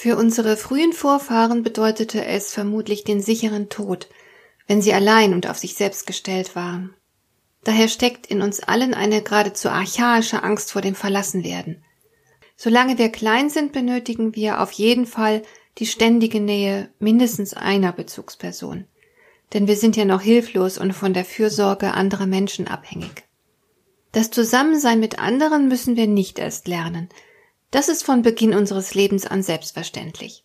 Für unsere frühen Vorfahren bedeutete es vermutlich den sicheren Tod, wenn sie allein und auf sich selbst gestellt waren. Daher steckt in uns allen eine geradezu archaische Angst vor dem Verlassenwerden. Solange wir klein sind, benötigen wir auf jeden Fall die ständige Nähe mindestens einer Bezugsperson. Denn wir sind ja noch hilflos und von der Fürsorge anderer Menschen abhängig. Das Zusammensein mit anderen müssen wir nicht erst lernen, das ist von Beginn unseres Lebens an selbstverständlich.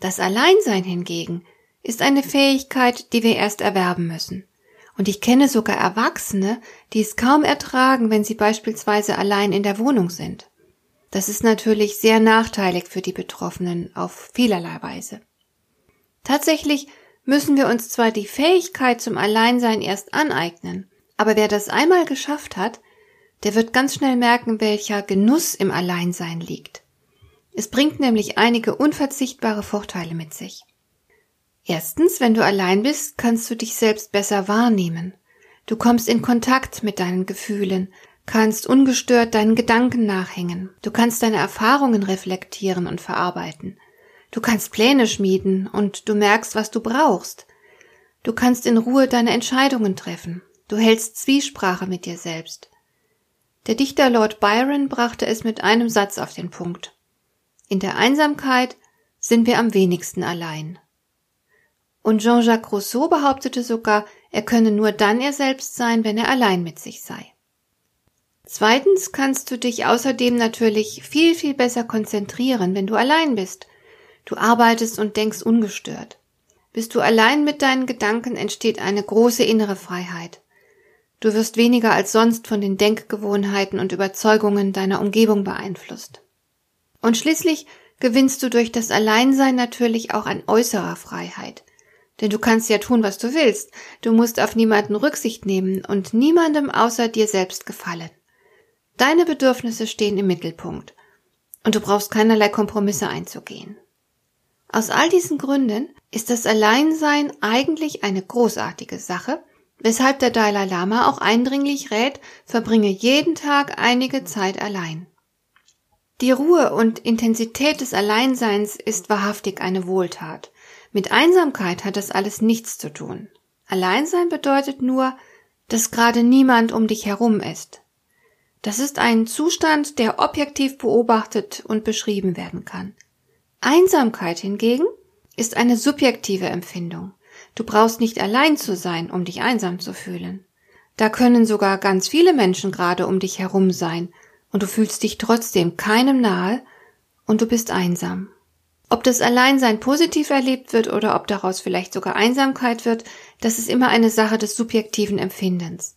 Das Alleinsein hingegen ist eine Fähigkeit, die wir erst erwerben müssen. Und ich kenne sogar Erwachsene, die es kaum ertragen, wenn sie beispielsweise allein in der Wohnung sind. Das ist natürlich sehr nachteilig für die Betroffenen auf vielerlei Weise. Tatsächlich müssen wir uns zwar die Fähigkeit zum Alleinsein erst aneignen, aber wer das einmal geschafft hat, der wird ganz schnell merken, welcher Genuss im Alleinsein liegt. Es bringt nämlich einige unverzichtbare Vorteile mit sich. Erstens, wenn du allein bist, kannst du dich selbst besser wahrnehmen. Du kommst in Kontakt mit deinen Gefühlen, kannst ungestört deinen Gedanken nachhängen. Du kannst deine Erfahrungen reflektieren und verarbeiten. Du kannst Pläne schmieden und du merkst, was du brauchst. Du kannst in Ruhe deine Entscheidungen treffen. Du hältst Zwiesprache mit dir selbst. Der Dichter Lord Byron brachte es mit einem Satz auf den Punkt. In der Einsamkeit sind wir am wenigsten allein. Und Jean-Jacques Rousseau behauptete sogar, er könne nur dann er selbst sein, wenn er allein mit sich sei. Zweitens kannst du dich außerdem natürlich viel, viel besser konzentrieren, wenn du allein bist. Du arbeitest und denkst ungestört. Bist du allein mit deinen Gedanken, entsteht eine große innere Freiheit. Du wirst weniger als sonst von den Denkgewohnheiten und Überzeugungen deiner Umgebung beeinflusst. Und schließlich gewinnst du durch das Alleinsein natürlich auch an äußerer Freiheit. Denn du kannst ja tun, was du willst. Du musst auf niemanden Rücksicht nehmen und niemandem außer dir selbst gefallen. Deine Bedürfnisse stehen im Mittelpunkt. Und du brauchst keinerlei Kompromisse einzugehen. Aus all diesen Gründen ist das Alleinsein eigentlich eine großartige Sache, weshalb der Dalai Lama auch eindringlich rät, verbringe jeden Tag einige Zeit allein. Die Ruhe und Intensität des Alleinseins ist wahrhaftig eine Wohltat. Mit Einsamkeit hat das alles nichts zu tun. Alleinsein bedeutet nur, dass gerade niemand um dich herum ist. Das ist ein Zustand, der objektiv beobachtet und beschrieben werden kann. Einsamkeit hingegen ist eine subjektive Empfindung. Du brauchst nicht allein zu sein, um dich einsam zu fühlen. Da können sogar ganz viele Menschen gerade um dich herum sein, und du fühlst dich trotzdem keinem nahe, und du bist einsam. Ob das Alleinsein positiv erlebt wird oder ob daraus vielleicht sogar Einsamkeit wird, das ist immer eine Sache des subjektiven Empfindens.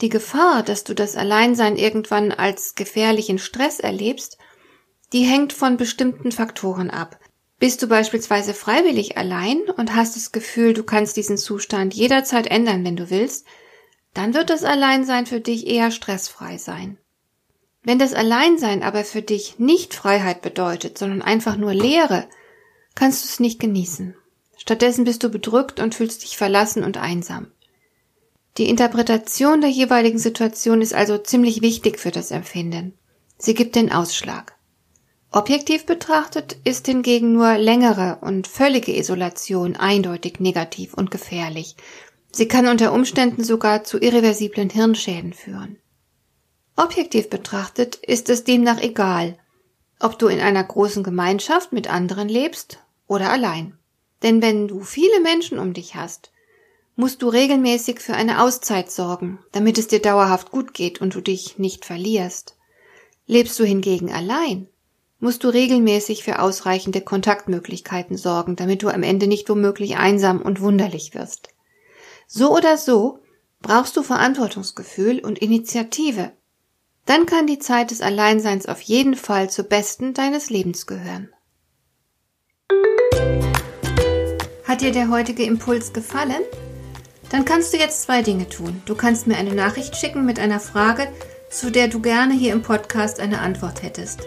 Die Gefahr, dass du das Alleinsein irgendwann als gefährlichen Stress erlebst, die hängt von bestimmten Faktoren ab, bist du beispielsweise freiwillig allein und hast das Gefühl, du kannst diesen Zustand jederzeit ändern, wenn du willst, dann wird das Alleinsein für dich eher stressfrei sein. Wenn das Alleinsein aber für dich nicht Freiheit bedeutet, sondern einfach nur Leere, kannst du es nicht genießen. Stattdessen bist du bedrückt und fühlst dich verlassen und einsam. Die Interpretation der jeweiligen Situation ist also ziemlich wichtig für das Empfinden. Sie gibt den Ausschlag. Objektiv betrachtet ist hingegen nur längere und völlige Isolation eindeutig negativ und gefährlich. Sie kann unter Umständen sogar zu irreversiblen Hirnschäden führen. Objektiv betrachtet ist es demnach egal, ob du in einer großen Gemeinschaft mit anderen lebst oder allein. Denn wenn du viele Menschen um dich hast, musst du regelmäßig für eine Auszeit sorgen, damit es dir dauerhaft gut geht und du dich nicht verlierst. Lebst du hingegen allein, musst du regelmäßig für ausreichende Kontaktmöglichkeiten sorgen, damit du am Ende nicht womöglich einsam und wunderlich wirst. So oder so brauchst du Verantwortungsgefühl und Initiative. Dann kann die Zeit des Alleinseins auf jeden Fall zur besten deines Lebens gehören. Hat dir der heutige Impuls gefallen? Dann kannst du jetzt zwei Dinge tun. Du kannst mir eine Nachricht schicken mit einer Frage, zu der du gerne hier im Podcast eine Antwort hättest.